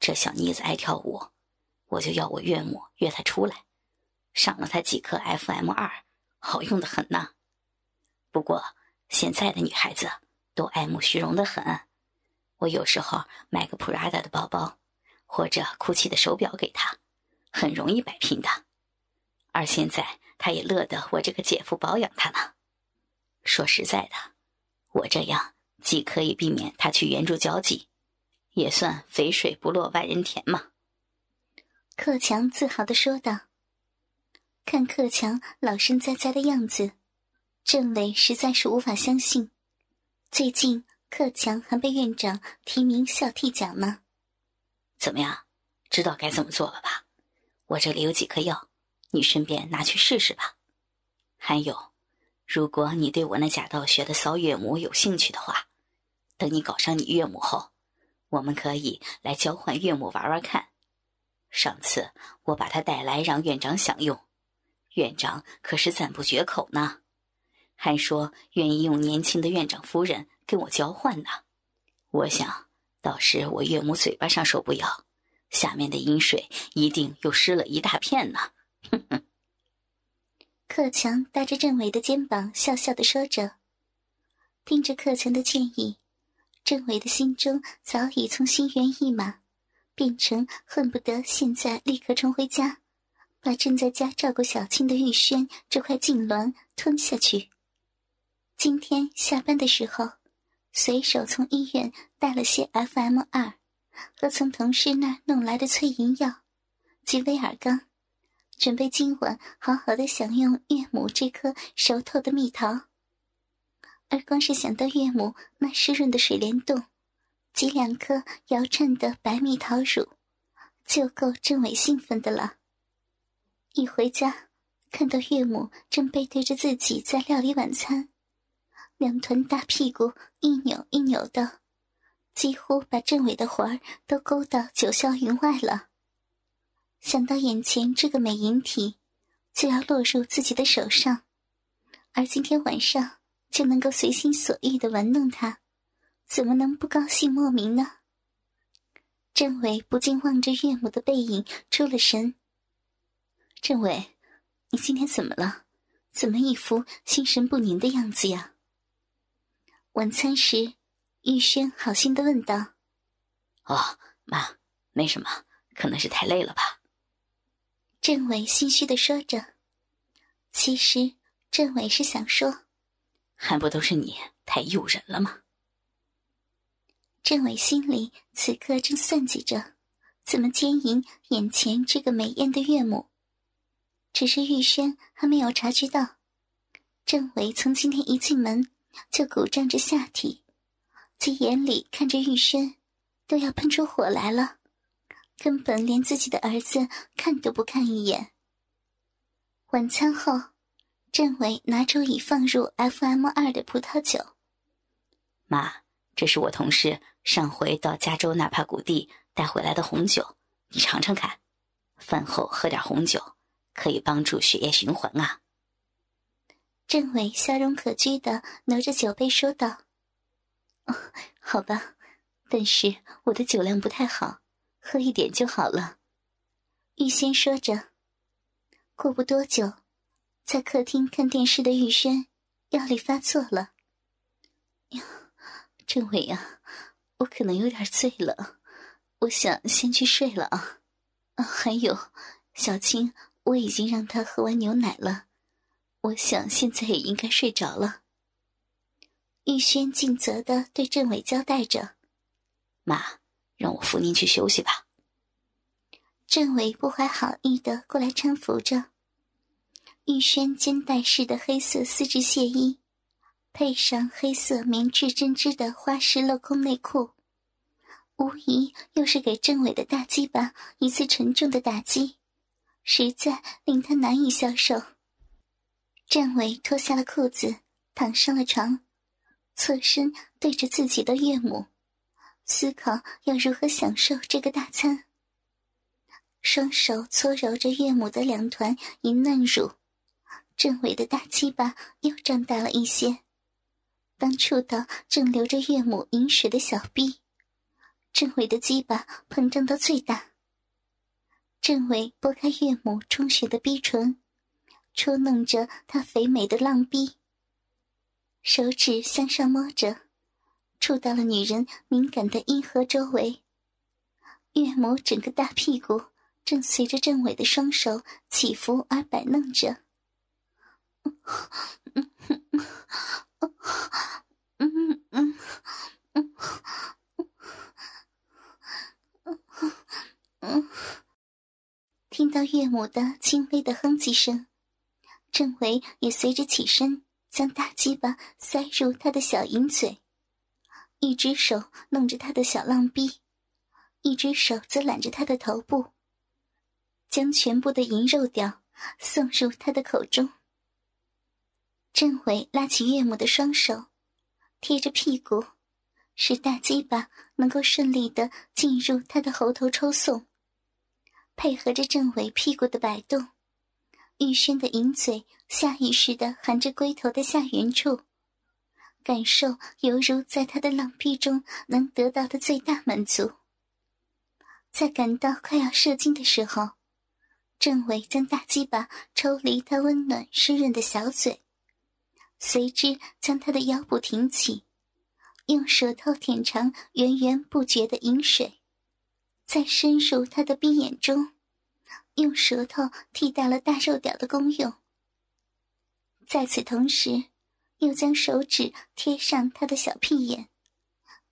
这小妮子爱跳舞，我就要我岳母约她出来，上了她几颗 FM 二，好用的很呢。不过现在的女孩子都爱慕虚荣的很，我有时候买个 Prada 的包包，或者 GUCCI 的手表给她，很容易摆平的。而现在她也乐得我这个姐夫保养她呢。说实在的，我这样既可以避免她去援助交际。也算肥水不落外人田嘛。克强自豪的说道。看克强老神在在的样子，政委实在是无法相信，最近克强还被院长提名校替奖呢。怎么样，知道该怎么做了吧？我这里有几颗药，你顺便拿去试试吧。还有，如果你对我那假道学的骚岳母有兴趣的话，等你搞上你岳母后。我们可以来交换岳母玩玩看。上次我把她带来让院长享用，院长可是赞不绝口呢，还说愿意用年轻的院长夫人跟我交换呢。我想到时我岳母嘴巴上说不要，下面的阴水一定又湿了一大片呢。哼哼。克强搭着郑伟的肩膀，笑笑的说着，听着克强的建议。郑伟的心中早已从心猿意马，变成恨不得现在立刻冲回家，把正在家照顾小青的玉轩这块痉挛吞下去。今天下班的时候，随手从医院带了些 FM 二和从同事那弄来的催淫药及威尔刚，准备今晚好好的享用岳母这颗熟透的蜜桃。而光是想到岳母那湿润的水帘洞，及两颗摇颤的白蜜桃乳，就够郑伟兴奋的了。一回家，看到岳母正背对着自己在料理晚餐，两团大屁股一扭一扭的，几乎把郑伟的魂儿都勾到九霄云外了。想到眼前这个美银体就要落入自己的手上，而今天晚上。就能够随心所欲的玩弄他，怎么能不高兴莫名呢？郑伟不禁望着岳母的背影出了神。郑伟，你今天怎么了？怎么一副心神不宁的样子呀？晚餐时，玉轩好心的问道。哦，妈，没什么，可能是太累了吧。郑伟心虚的说着。其实，郑伟是想说。还不都是你太诱人了吗？郑伟心里此刻正算计着，怎么奸淫眼前这个美艳的岳母。只是玉轩还没有察觉到，郑伟从今天一进门就鼓胀着下体，在眼里看着玉轩，都要喷出火来了，根本连自己的儿子看都不看一眼。晚餐后。郑伟拿出已放入 FM 二的葡萄酒。妈，这是我同事上回到加州纳帕谷地带回来的红酒，你尝尝看。饭后喝点红酒，可以帮助血液循环啊。郑伟笑容可掬的挪着酒杯说道：“哦，好吧，但是我的酒量不太好，喝一点就好了。”预先说着。过不多久。在客厅看电视的玉轩，药力发作了。呀，郑伟呀，我可能有点醉了，我想先去睡了啊。啊，还有，小青，我已经让她喝完牛奶了，我想现在也应该睡着了。玉轩尽责的对政委交代着：“妈，让我扶您去休息吧。”政委不怀好意的过来搀扶着。玉轩肩带式的黑色丝质亵衣，配上黑色棉质针织的花式镂空内裤，无疑又是给郑伟的大鸡巴一次沉重的打击，实在令他难以消受。郑伟脱下了裤子，躺上了床，侧身对着自己的岳母，思考要如何享受这个大餐。双手搓揉着岳母的两团银嫩乳。郑伟的大鸡巴又胀大了一些，当触到正流着岳母饮水的小臂，郑伟的鸡巴膨胀到最大。郑伟拨开岳母充血的逼唇，戳弄着她肥美的浪逼，手指向上摸着，触到了女人敏感的阴核周围。岳母整个大屁股正随着郑伟的双手起伏而摆弄着。听到岳母的轻微的哼唧声，郑维也随着起身，将大鸡巴塞入他的小银嘴，一只手弄着他的小浪逼，一只手则揽着他的头部，将全部的银肉屌送入他的口中。郑伟拉起岳母的双手，贴着屁股，使大鸡巴能够顺利的进入他的喉头抽送。配合着郑伟屁股的摆动，玉轩的银嘴下意识的含着龟头的下缘处，感受犹如在他的浪壁中能得到的最大满足。在感到快要射精的时候，郑伟将大鸡巴抽离他温暖湿润的小嘴，随之将他的腰部挺起，用舌头舔尝源源不绝的饮水。再深入他的闭眼中，用舌头替代了大肉屌的功用。在此同时，又将手指贴上他的小屁眼，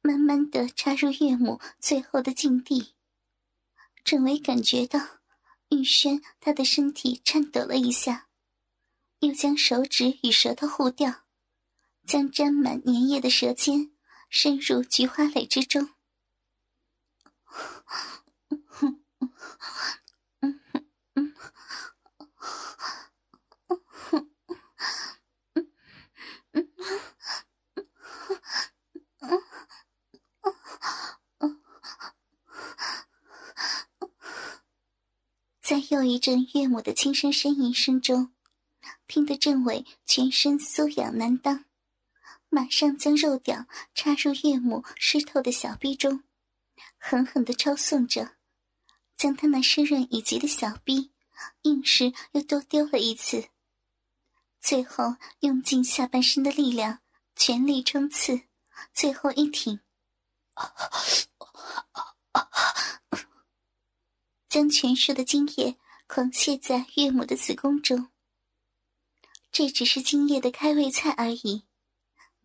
慢慢的插入岳母最后的禁地。郑伟感觉到玉轩他的身体颤抖了一下，又将手指与舌头互调，将沾满粘液的舌尖伸入菊花蕾之中。在又一阵岳母的轻声呻吟声中，听得郑伟全身酥痒难当，马上将肉屌插入岳母湿透的小臂中。狠狠的抽送着，将他那湿润已极的小臂，硬是又多丢了一次。最后用尽下半身的力量，全力冲刺，最后一挺，将全数的精液狂泻在岳母的子宫中。这只是今夜的开胃菜而已，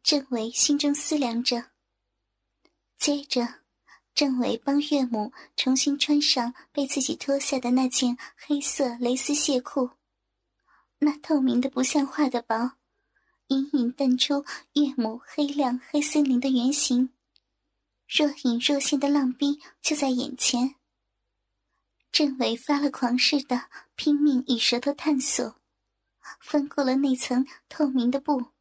郑伟心中思量着。接着。郑伟帮岳母重新穿上被自己脱下的那件黑色蕾丝亵裤，那透明的不像话的薄，隐隐淡出岳母黑亮黑森林的原形，若隐若现的浪逼就在眼前。郑伟发了狂似的拼命以舌头探索，翻过了那层透明的布，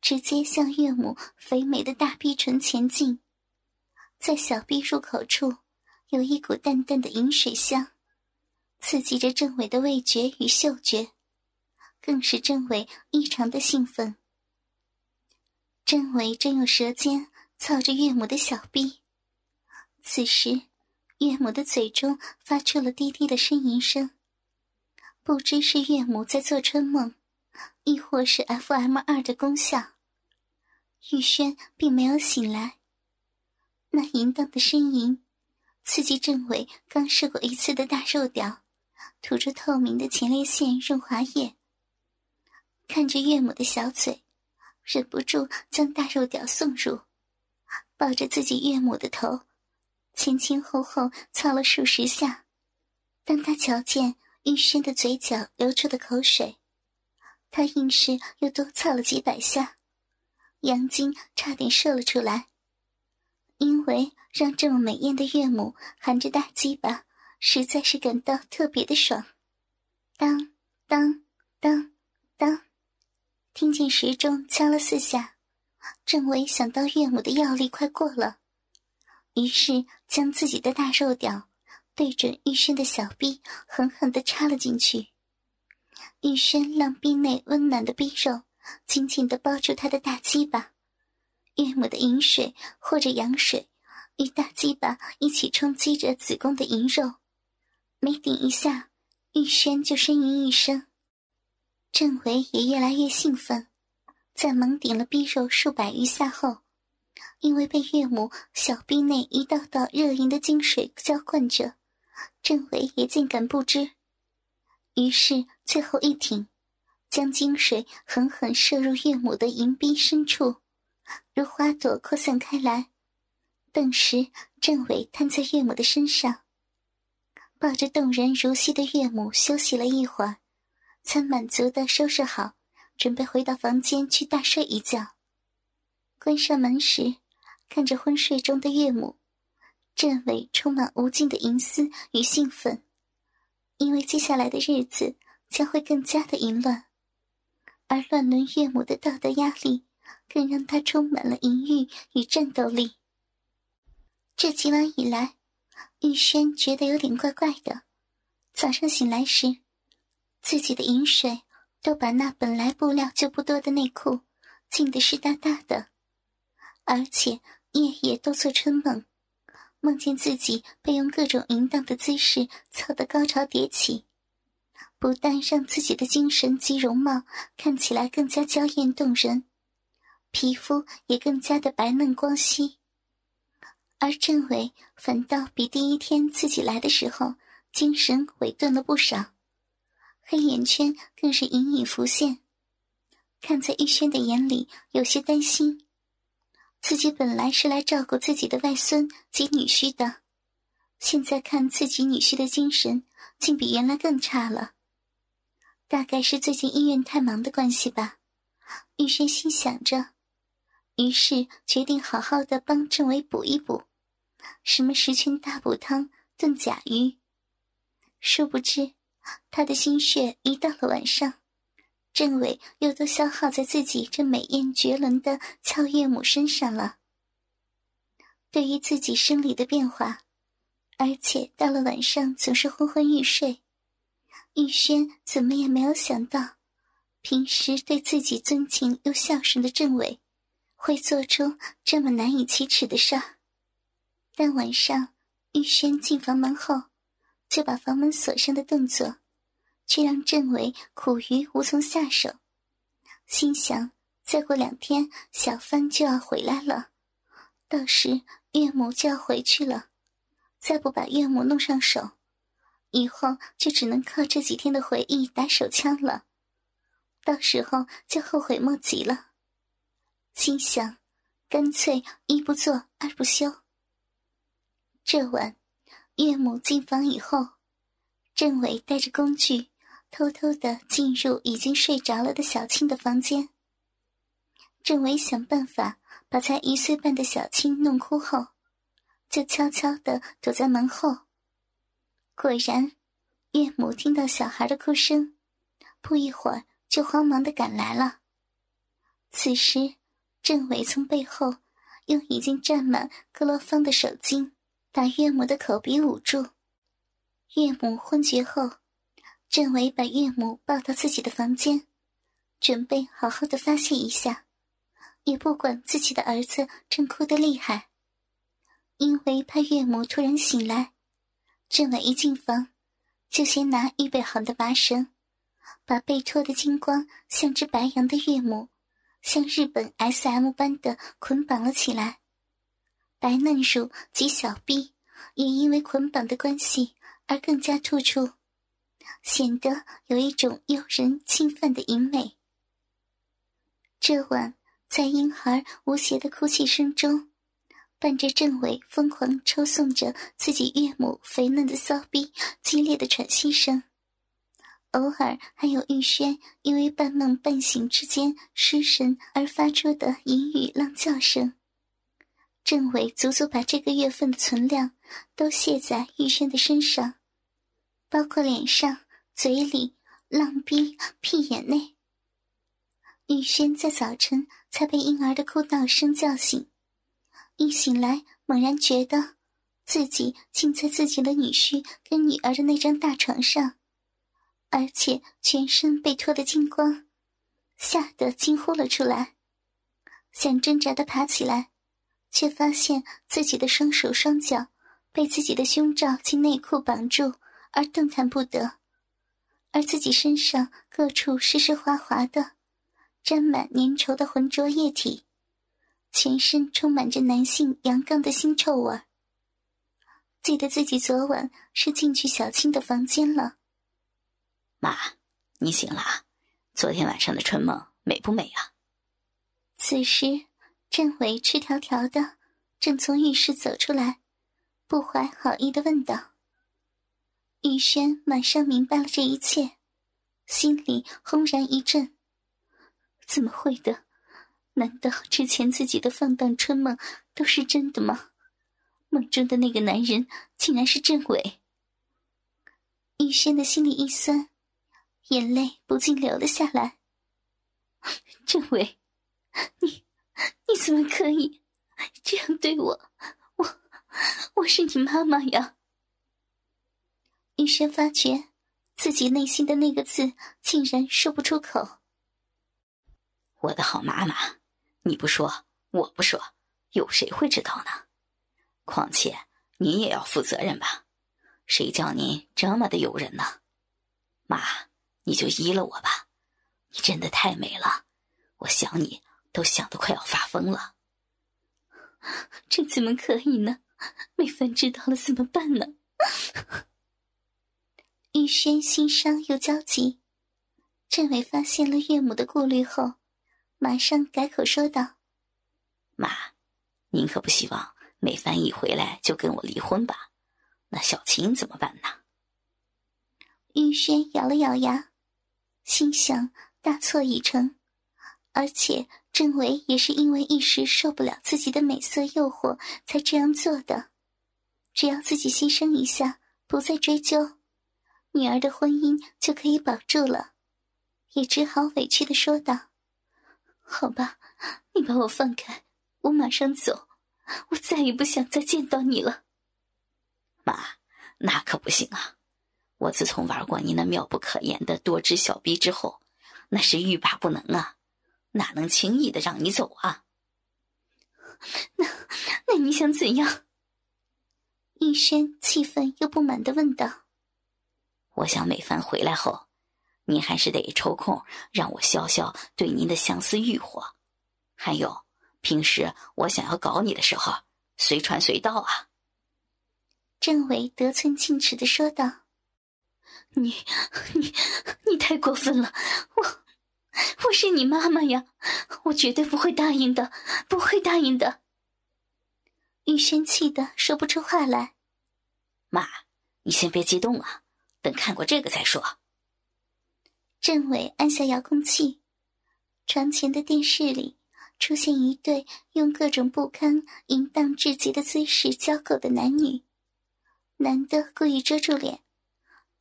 直接向岳母肥美的大逼唇前进。在小臂入口处，有一股淡淡的饮水香，刺激着郑伟的味觉与嗅觉，更使郑伟异常的兴奋。郑伟正用舌尖操着岳母的小臂，此时，岳母的嘴中发出了低低的呻吟声，不知是岳母在做春梦，亦或是 FM 二的功效。玉轩并没有醒来。那淫荡的呻吟，刺激郑伟刚试过一次的大肉屌，吐出透明的前列腺润滑液。看着岳母的小嘴，忍不住将大肉屌送入，抱着自己岳母的头，前前后后操了数十下。当他瞧见玉轩的嘴角流出的口水，他硬是又多操了几百下，阳精差点射了出来。因为让这么美艳的岳母含着大鸡巴，实在是感到特别的爽。当当当当，听见时钟敲了四下，郑伟想到岳母的药力快过了，于是将自己的大肉屌对准玉轩的小臂，狠狠地插了进去。玉轩让臂内温暖的臂肉紧紧地包住他的大鸡巴。岳母的饮水或者羊水，与大鸡巴一起冲击着子宫的淫肉，每顶一下，玉轩就呻吟一声。郑伟也越来越兴奋，在猛顶了逼肉数百余下后，因为被岳母小臂内一道道热淫的精水浇灌着，郑伟也竟敢不知。于是最后一挺，将精水狠狠射入岳母的淫逼深处，如花朵扩散开来。顿时，郑伟瘫在岳母的身上，抱着动人如昔的岳母休息了一会儿，才满足的收拾好，准备回到房间去大睡一觉。关上门时，看着昏睡中的岳母，郑伟充满无尽的淫思与兴奋，因为接下来的日子将会更加的淫乱，而乱伦岳母的道德压力，更让他充满了淫欲与战斗力。这几晚以来，玉轩觉得有点怪怪的。早上醒来时，自己的饮水都把那本来布料就不多的内裤浸得湿哒哒的，而且夜夜都做春梦，梦见自己被用各种淫荡的姿势操得高潮迭起，不但让自己的精神及容貌看起来更加娇艳动人，皮肤也更加的白嫩光皙。而郑伟反倒比第一天自己来的时候精神萎顿了不少，黑眼圈更是隐隐浮现。看在玉轩的眼里，有些担心。自己本来是来照顾自己的外孙及女婿的，现在看自己女婿的精神竟比原来更差了。大概是最近医院太忙的关系吧，玉轩心想着，于是决定好好的帮郑伟补一补。什么十全大补汤炖甲鱼？殊不知，他的心血一到了晚上，郑伟又都消耗在自己这美艳绝伦的俏岳母身上了。对于自己生理的变化，而且到了晚上总是昏昏欲睡，玉轩怎么也没有想到，平时对自己尊敬又孝顺的郑伟，会做出这么难以启齿的事儿。但晚上，玉轩进房门后，就把房门锁上的动作，却让郑伟苦于无从下手。心想，再过两天，小帆就要回来了，到时岳母就要回去了，再不把岳母弄上手，以后就只能靠这几天的回忆打手枪了，到时候就后悔莫及了。心想，干脆一不做二不休。这晚，岳母进房以后，郑伟带着工具，偷偷的进入已经睡着了的小青的房间。郑伟想办法把才一岁半的小青弄哭后，就悄悄的躲在门后。果然，岳母听到小孩的哭声，不一会儿就慌忙的赶来了。此时，郑伟从背后用已经沾满克罗芳的手巾。把岳母的口鼻捂住。岳母昏厥后，郑伟把岳母抱到自己的房间，准备好好的发泄一下，也不管自己的儿子正哭得厉害。因为怕岳母突然醒来，郑伟一进房，就先拿预备好的麻绳，把被脱得精光、像只白羊的岳母，像日本 S.M 般的捆绑了起来。白嫩乳及小臂也因为捆绑的关系而更加突出，显得有一种诱人侵犯的淫美。这晚，在婴孩无邪的哭泣声中，伴着郑伟疯狂抽送着自己岳母肥嫩的骚逼激烈的喘息声，偶尔还有玉轩因为半梦半醒之间失神而发出的淫语浪叫声。郑伟足足把这个月份的存量都卸在玉轩的身上，包括脸上、嘴里、浪逼、屁眼内。玉轩在早晨才被婴儿的哭闹声叫醒，一醒来猛然觉得自己竟在自己的女婿跟女儿的那张大床上，而且全身被脱得精光，吓得惊呼了出来，想挣扎的爬起来。却发现自己的双手双脚被自己的胸罩及内裤绑住，而动弹不得，而自己身上各处湿湿滑滑的，沾满粘稠的浑浊液体，全身充满着男性阳刚的腥臭味。记得自己昨晚是进去小青的房间了。妈，你醒了，昨天晚上的春梦美不美啊？此时。郑伟赤条条的，正从浴室走出来，不怀好意的问道：“雨轩，马上明白了这一切，心里轰然一震。怎么会的？难道之前自己的放荡春梦都是真的吗？梦中的那个男人竟然是郑伟？”雨轩的心里一酸，眼泪不禁流了下来。郑伟，你……你怎么可以这样对我？我我是你妈妈呀！雨轩发觉自己内心的那个字竟然说不出口。我的好妈妈，你不说，我不说，有谁会知道呢？况且你也要负责任吧？谁叫你这么的诱人呢？妈，你就依了我吧，你真的太美了，我想你。都想得快要发疯了，这怎么可以呢？美芬知道了怎么办呢？玉轩心伤又焦急，郑伟发现了岳母的顾虑后，马上改口说道：“妈，您可不希望美帆一回来就跟我离婚吧？那小青怎么办呢？”玉轩咬了咬牙，心想大错已成，而且。郑伟也是因为一时受不了自己的美色诱惑才这样做的，只要自己牺牲一下，不再追究，女儿的婚姻就可以保住了，也只好委屈的说道：“好吧，你把我放开，我马上走，我再也不想再见到你了。”妈，那可不行啊！我自从玩过你那妙不可言的多只小逼之后，那是欲罢不能啊！哪能轻易的让你走啊？那那你想怎样？玉轩气愤又不满的问道：“我想美帆回来后，您还是得抽空让我消消对您的相思欲火。还有，平时我想要搞你的时候，随传随到啊。”郑伟得寸进尺的说道：“你你你太过分了，我。”我是你妈妈呀，我绝对不会答应的，不会答应的。玉轩气的说不出话来。妈，你先别激动啊，等看过这个再说。郑伟按下遥控器，床前的电视里出现一对用各种不堪、淫荡至极的姿势交媾的男女，男的故意遮住脸，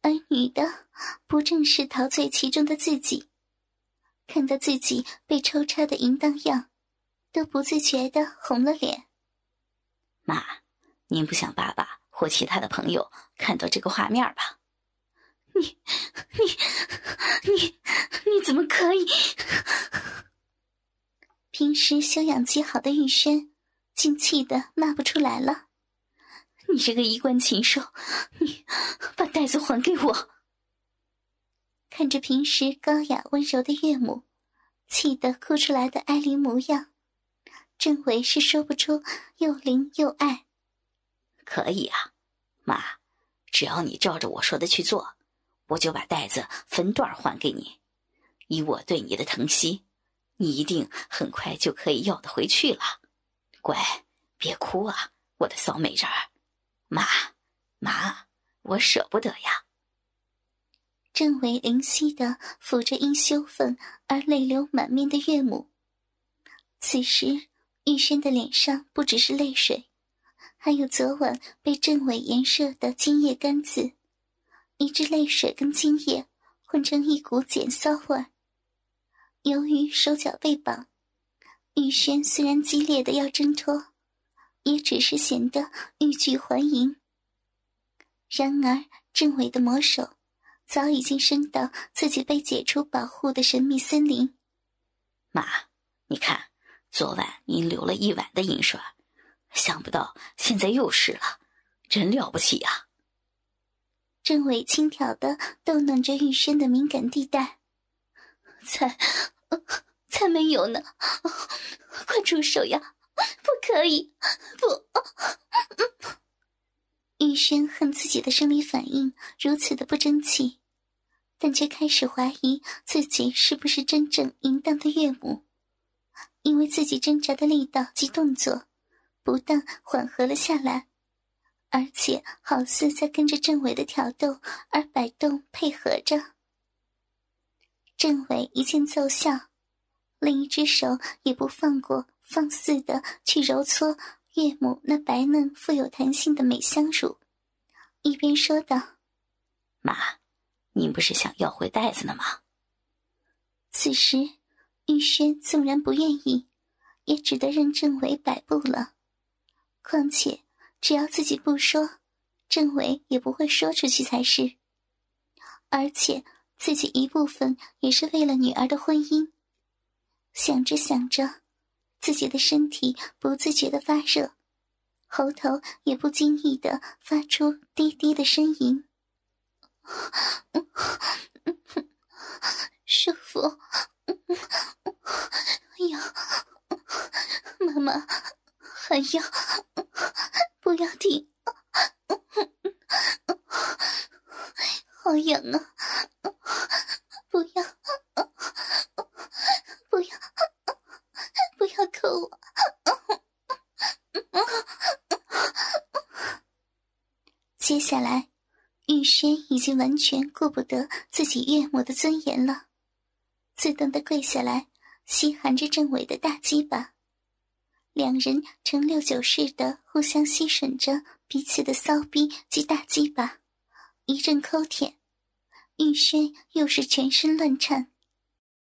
而女的不正是陶醉其中的自己。看到自己被抽插的淫荡样，都不自觉的红了脸。妈，您不想爸爸或其他的朋友看到这个画面吧？你、你、你、你怎么可以？平时修养极好的玉轩，竟气得骂不出来了。你这个衣冠禽兽，你把袋子还给我！看着平时高雅温柔的岳母，气得哭出来的哀怜模样，郑伟是说不出又灵又爱。可以啊，妈，只要你照着我说的去做，我就把袋子分段还给你。以我对你的疼惜，你一定很快就可以要得回去了。乖，别哭啊，我的骚美人儿。妈，妈，我舍不得呀。郑伟灵犀的抚着因羞愤而泪流满面的岳母。此时，玉轩的脸上不只是泪水，还有昨晚被郑伟颜射的精液干渍，以致泪水跟精液混成一股碱骚味。由于手脚被绑，玉轩虽然激烈的要挣脱，也只是显得欲拒还迎。然而，郑伟的魔手。早已经升到自己被解除保护的神秘森林。妈，你看，昨晚您流了一晚的银水，想不到现在又是了，真了不起呀！郑伟轻佻的逗弄着玉轩的敏感地带，才才没有呢！快住手呀！不可以，不！玉轩恨自己的生理反应如此的不争气，但却开始怀疑自己是不是真正淫荡的岳母，因为自己挣扎的力道及动作，不但缓和了下来。而且好似在跟着政委的挑逗而摆动配合着。政委一见奏效，另一只手也不放过，放肆的去揉搓岳母那白嫩富有弹性的美香乳，一边说道：“妈，您不是想要回袋子呢吗？”此时，玉轩纵然不愿意，也只得任政委摆布了。况且。只要自己不说，政委也不会说出去才是。而且自己一部分也是为了女儿的婚姻。想着想着，自己的身体不自觉的发热，喉头也不经意的发出低低的呻吟。舒服，哎呀妈妈还要。不要停！好痒啊！不要！不要！不要抠我！接下来，玉轩已经完全顾不得自己岳母的尊严了，自动的跪下来，吸含着政委的大鸡巴。两人呈六九式的互相吸吮着彼此的骚逼及大鸡巴，一阵抠舔，玉轩又是全身乱颤。